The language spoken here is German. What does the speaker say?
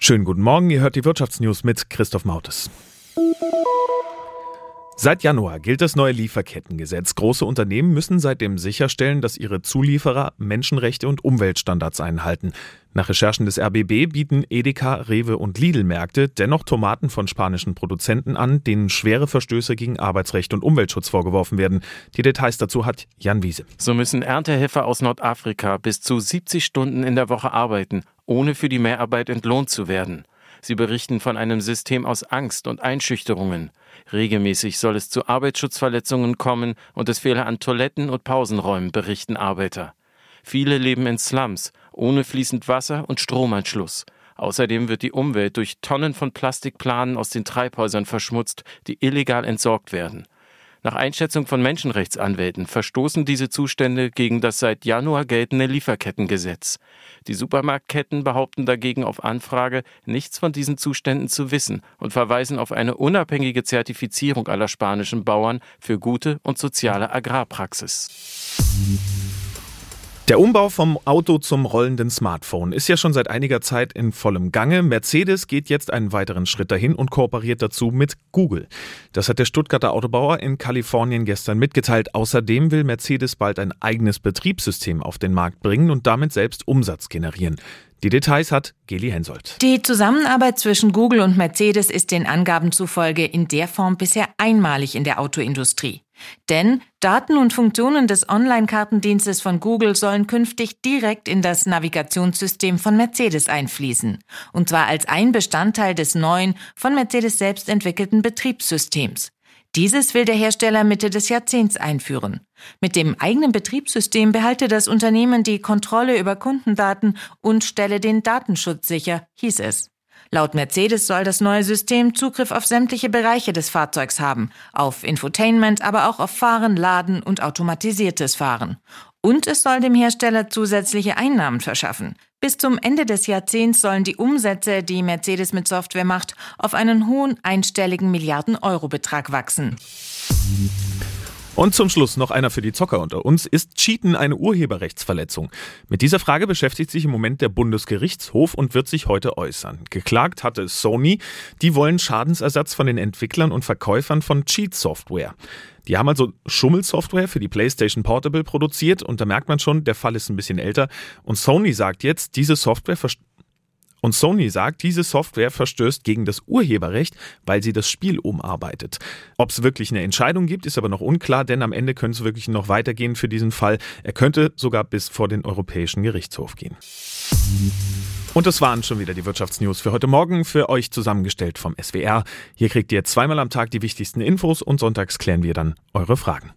Schönen guten Morgen, ihr hört die Wirtschaftsnews mit Christoph Mautes. Seit Januar gilt das neue Lieferkettengesetz. Große Unternehmen müssen seitdem sicherstellen, dass ihre Zulieferer Menschenrechte und Umweltstandards einhalten. Nach Recherchen des RBB bieten Edeka, Rewe und Lidl-Märkte dennoch Tomaten von spanischen Produzenten an, denen schwere Verstöße gegen Arbeitsrecht und Umweltschutz vorgeworfen werden. Die Details dazu hat Jan Wiese. So müssen Erntehelfer aus Nordafrika bis zu 70 Stunden in der Woche arbeiten, ohne für die Mehrarbeit entlohnt zu werden. Sie berichten von einem System aus Angst und Einschüchterungen. Regelmäßig soll es zu Arbeitsschutzverletzungen kommen und es fehle an Toiletten und Pausenräumen, berichten Arbeiter. Viele leben in Slums, ohne fließend Wasser und Stromanschluss. Außerdem wird die Umwelt durch Tonnen von Plastikplanen aus den Treibhäusern verschmutzt, die illegal entsorgt werden. Nach Einschätzung von Menschenrechtsanwälten verstoßen diese Zustände gegen das seit Januar geltende Lieferkettengesetz. Die Supermarktketten behaupten dagegen auf Anfrage, nichts von diesen Zuständen zu wissen und verweisen auf eine unabhängige Zertifizierung aller spanischen Bauern für gute und soziale Agrarpraxis. Der Umbau vom Auto zum rollenden Smartphone ist ja schon seit einiger Zeit in vollem Gange. Mercedes geht jetzt einen weiteren Schritt dahin und kooperiert dazu mit Google. Das hat der Stuttgarter Autobauer in Kalifornien gestern mitgeteilt. Außerdem will Mercedes bald ein eigenes Betriebssystem auf den Markt bringen und damit selbst Umsatz generieren. Die Details hat Geli Hensoldt. Die Zusammenarbeit zwischen Google und Mercedes ist den Angaben zufolge in der Form bisher einmalig in der Autoindustrie. Denn Daten und Funktionen des Online-Kartendienstes von Google sollen künftig direkt in das Navigationssystem von Mercedes einfließen. Und zwar als ein Bestandteil des neuen, von Mercedes selbst entwickelten Betriebssystems. Dieses will der Hersteller Mitte des Jahrzehnts einführen. Mit dem eigenen Betriebssystem behalte das Unternehmen die Kontrolle über Kundendaten und stelle den Datenschutz sicher, hieß es. Laut Mercedes soll das neue System Zugriff auf sämtliche Bereiche des Fahrzeugs haben, auf Infotainment, aber auch auf Fahren, Laden und automatisiertes Fahren. Und es soll dem Hersteller zusätzliche Einnahmen verschaffen. Bis zum Ende des Jahrzehnts sollen die Umsätze, die Mercedes mit Software macht, auf einen hohen einstelligen Milliarden-Euro-Betrag wachsen. Und zum Schluss noch einer für die Zocker unter uns. Ist Cheaten eine Urheberrechtsverletzung? Mit dieser Frage beschäftigt sich im Moment der Bundesgerichtshof und wird sich heute äußern. Geklagt hatte Sony. Die wollen Schadensersatz von den Entwicklern und Verkäufern von Cheat-Software. Die haben also Schummelsoftware für die PlayStation Portable produziert und da merkt man schon, der Fall ist ein bisschen älter. Und Sony sagt jetzt, diese Software und Sony sagt, diese Software verstößt gegen das Urheberrecht, weil sie das Spiel umarbeitet. Ob es wirklich eine Entscheidung gibt, ist aber noch unklar, denn am Ende könnte es wirklich noch weitergehen für diesen Fall. Er könnte sogar bis vor den Europäischen Gerichtshof gehen. Und das waren schon wieder die Wirtschaftsnews für heute Morgen, für euch zusammengestellt vom SWR. Hier kriegt ihr zweimal am Tag die wichtigsten Infos und sonntags klären wir dann eure Fragen.